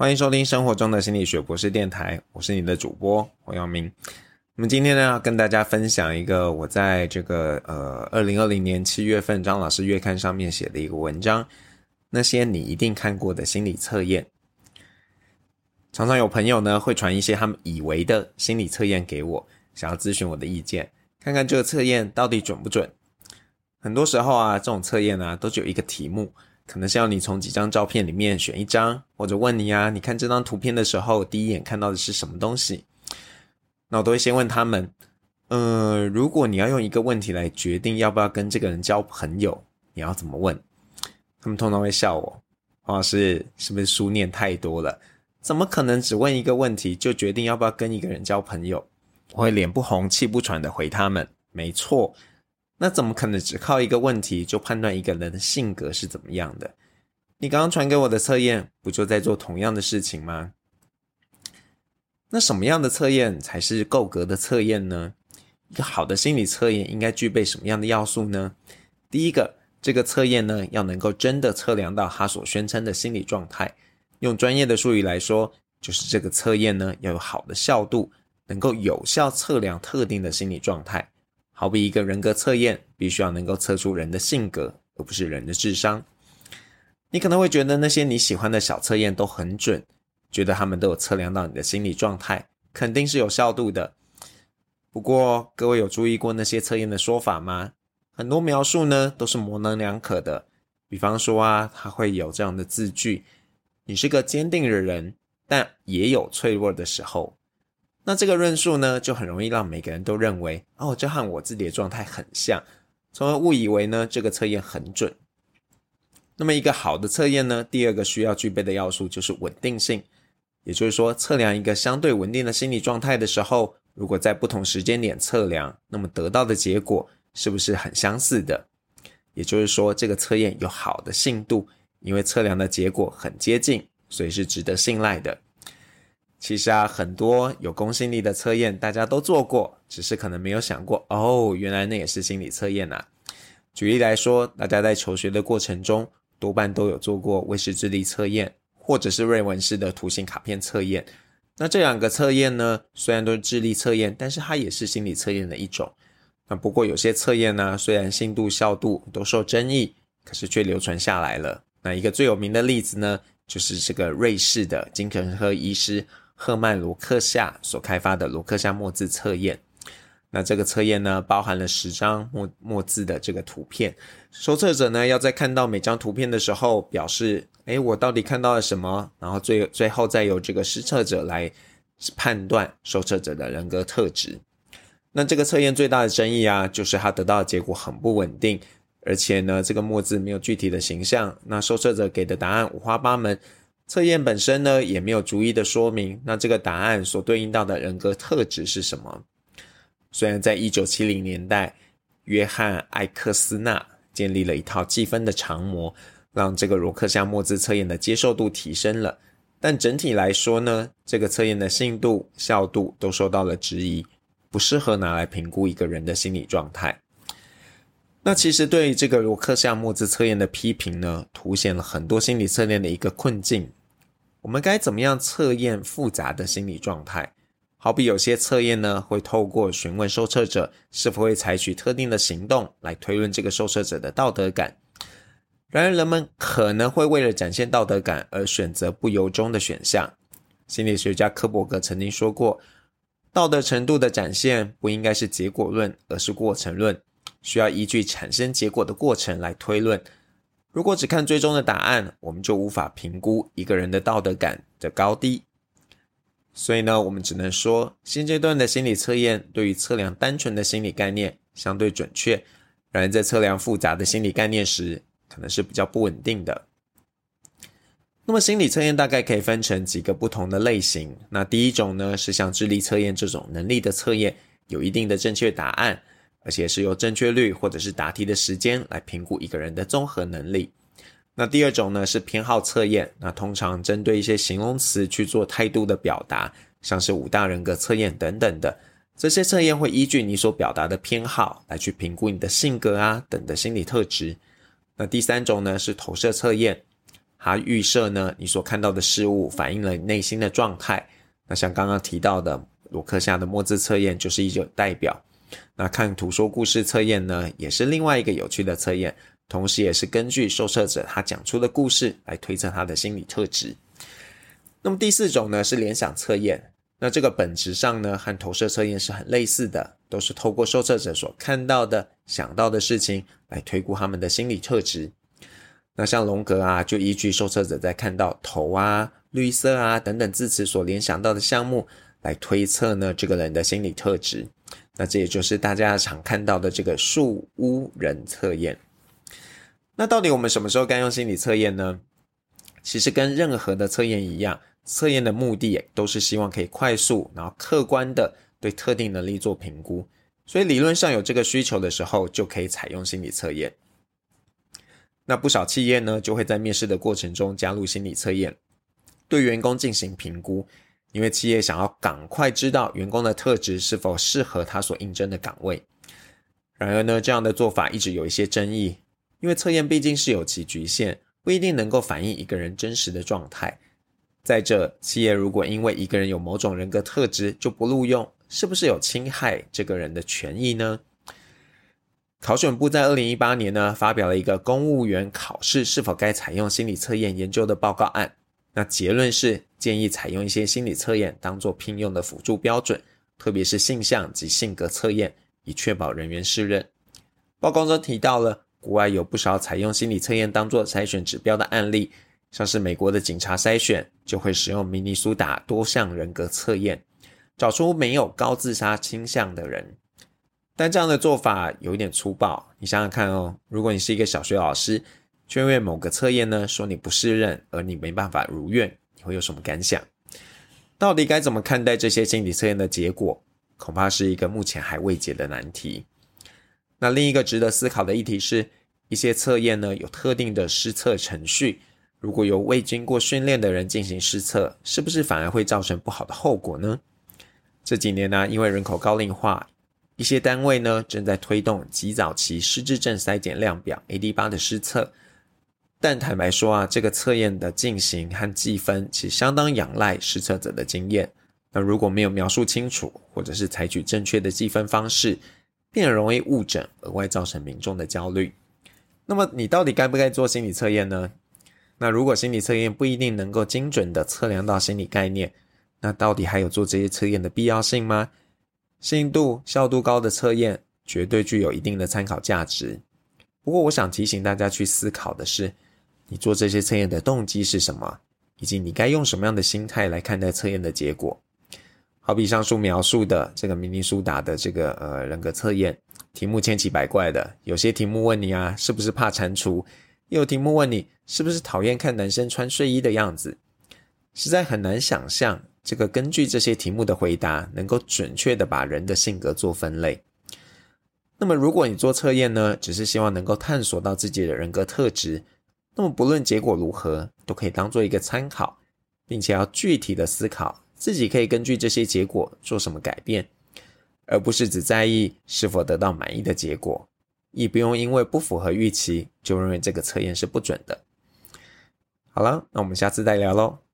欢迎收听生活中的心理学博士电台，我是你的主播黄阳明。那么今天呢，要跟大家分享一个我在这个呃二零二零年七月份张老师月刊上面写的一个文章，那些你一定看过的心理测验。常常有朋友呢会传一些他们以为的心理测验给我，想要咨询我的意见，看看这个测验到底准不准。很多时候啊，这种测验啊，都只有一个题目。可能是要你从几张照片里面选一张，或者问你啊，你看这张图片的时候，第一眼看到的是什么东西？那我都会先问他们，呃，如果你要用一个问题来决定要不要跟这个人交朋友，你要怎么问？他们通常会笑我，黄老师是不是书念太多了？怎么可能只问一个问题就决定要不要跟一个人交朋友？我会脸不红气不喘的回他们，没错。那怎么可能只靠一个问题就判断一个人的性格是怎么样的？你刚刚传给我的测验不就在做同样的事情吗？那什么样的测验才是够格的测验呢？一个好的心理测验应该具备什么样的要素呢？第一个，这个测验呢要能够真的测量到他所宣称的心理状态。用专业的术语来说，就是这个测验呢要有好的效度，能够有效测量特定的心理状态。好比一个人格测验，必须要能够测出人的性格，而不是人的智商。你可能会觉得那些你喜欢的小测验都很准，觉得他们都有测量到你的心理状态，肯定是有效度的。不过，各位有注意过那些测验的说法吗？很多描述呢都是模棱两可的。比方说啊，他会有这样的字句：“你是个坚定的人，但也有脆弱的时候。”那这个论述呢，就很容易让每个人都认为，哦，这和我自己的状态很像，从而误以为呢，这个测验很准。那么一个好的测验呢，第二个需要具备的要素就是稳定性，也就是说，测量一个相对稳定的心理状态的时候，如果在不同时间点测量，那么得到的结果是不是很相似的？也就是说，这个测验有好的信度，因为测量的结果很接近，所以是值得信赖的。其实啊，很多有公信力的测验大家都做过，只是可能没有想过哦，原来那也是心理测验呐。举例来说，大家在求学的过程中，多半都有做过魏氏智力测验，或者是瑞文式的图形卡片测验。那这两个测验呢，虽然都是智力测验，但是它也是心理测验的一种。那不过有些测验呢，虽然信度、效度都受争议，可是却流传下来了。那一个最有名的例子呢，就是这个瑞士的精神科医师。赫曼·罗克夏所开发的罗克夏墨字测验，那这个测验呢，包含了十张墨墨字的这个图片，受测者呢要在看到每张图片的时候，表示，诶，我到底看到了什么？然后最最后再由这个施测者来判断受测者的人格特质。那这个测验最大的争议啊，就是他得到的结果很不稳定，而且呢，这个墨字没有具体的形象，那受测者给的答案五花八门。测验本身呢，也没有逐一的说明，那这个答案所对应到的人格特质是什么？虽然在一九七零年代，约翰艾克斯纳建立了一套计分的长模，让这个罗克夏墨字测验的接受度提升了，但整体来说呢，这个测验的信度、效度都受到了质疑，不适合拿来评估一个人的心理状态。那其实对于这个罗克夏墨字测验的批评呢，凸显了很多心理测验的一个困境。我们该怎么样测验复杂的心理状态？好比有些测验呢，会透过询问受测者是否会采取特定的行动来推论这个受测者的道德感。然而，人们可能会为了展现道德感而选择不由衷的选项。心理学家科伯格曾经说过，道德程度的展现不应该是结果论，而是过程论，需要依据产生结果的过程来推论。如果只看最终的答案，我们就无法评估一个人的道德感的高低。所以呢，我们只能说，现阶段的心理测验对于测量单纯的心理概念相对准确，然而在测量复杂的心理概念时，可能是比较不稳定的。那么，心理测验大概可以分成几个不同的类型。那第一种呢，是像智力测验这种能力的测验，有一定的正确答案。而且是由正确率或者是答题的时间来评估一个人的综合能力。那第二种呢，是偏好测验，那通常针对一些形容词去做态度的表达，像是五大人格测验等等的。这些测验会依据你所表达的偏好来去评估你的性格啊等的心理特质。那第三种呢，是投射测验，它预设呢，你所看到的事物反映了你内心的状态。那像刚刚提到的罗克夏的墨字测验就是一种代表。那看图说故事测验呢，也是另外一个有趣的测验，同时也是根据受测者他讲出的故事来推测他的心理特质。那么第四种呢，是联想测验。那这个本质上呢，和投射测验是很类似的，都是透过受测者所看到的、想到的事情来推估他们的心理特质。那像荣格啊，就依据受测者在看到头啊、绿色啊等等字词所联想到的项目来推测呢这个人的心理特质。那这也就是大家常看到的这个树屋人测验。那到底我们什么时候该用心理测验呢？其实跟任何的测验一样。测验的目的都是希望可以快速，然后客观的对特定能力做评估，所以理论上有这个需求的时候，就可以采用心理测验。那不少企业呢，就会在面试的过程中加入心理测验，对员工进行评估，因为企业想要赶快知道员工的特质是否适合他所应征的岗位。然而呢，这样的做法一直有一些争议，因为测验毕竟是有其局限，不一定能够反映一个人真实的状态。再者，企业如果因为一个人有某种人格特质就不录用，是不是有侵害这个人的权益呢？考选部在二零一八年呢，发表了一个公务员考试是否该采用心理测验研究的报告案。那结论是建议采用一些心理测验当做聘用的辅助标准，特别是性向及性格测验，以确保人员适任。报告中提到了国外有不少采用心理测验当做筛选指标的案例。像是美国的警察筛选，就会使用明尼苏达多项人格测验，找出没有高自杀倾向的人。但这样的做法有点粗暴。你想想看哦，如果你是一个小学老师，却因为某个测验呢说你不适任，而你没办法如愿，你会有什么感想？到底该怎么看待这些心理测验的结果？恐怕是一个目前还未解的难题。那另一个值得思考的议题是，一些测验呢有特定的施测程序。如果由未经过训练的人进行施测，是不是反而会造成不好的后果呢？这几年呢，因为人口高龄化，一些单位呢正在推动极早期失智症筛检量表 AD8 的施测。但坦白说啊，这个测验的进行和计分其实相当仰赖施测者的经验。那如果没有描述清楚，或者是采取正确的计分方式，便容易误诊，额外造成民众的焦虑。那么你到底该不该做心理测验呢？那如果心理测验不一定能够精准地测量到心理概念，那到底还有做这些测验的必要性吗？信度、效度高的测验绝对具有一定的参考价值。不过，我想提醒大家去思考的是，你做这些测验的动机是什么，以及你该用什么样的心态来看待测验的结果。好比上述描述的这个明尼苏达的这个呃人格测验，题目千奇百怪的，有些题目问你啊，是不是怕蟾蜍？又有题目问你是不是讨厌看男生穿睡衣的样子，实在很难想象这个根据这些题目的回答能够准确的把人的性格做分类。那么如果你做测验呢，只是希望能够探索到自己的人格特质，那么不论结果如何，都可以当做一个参考，并且要具体的思考自己可以根据这些结果做什么改变，而不是只在意是否得到满意的结果。亦不用因为不符合预期就认为这个测验是不准的。好了，那我们下次再聊喽。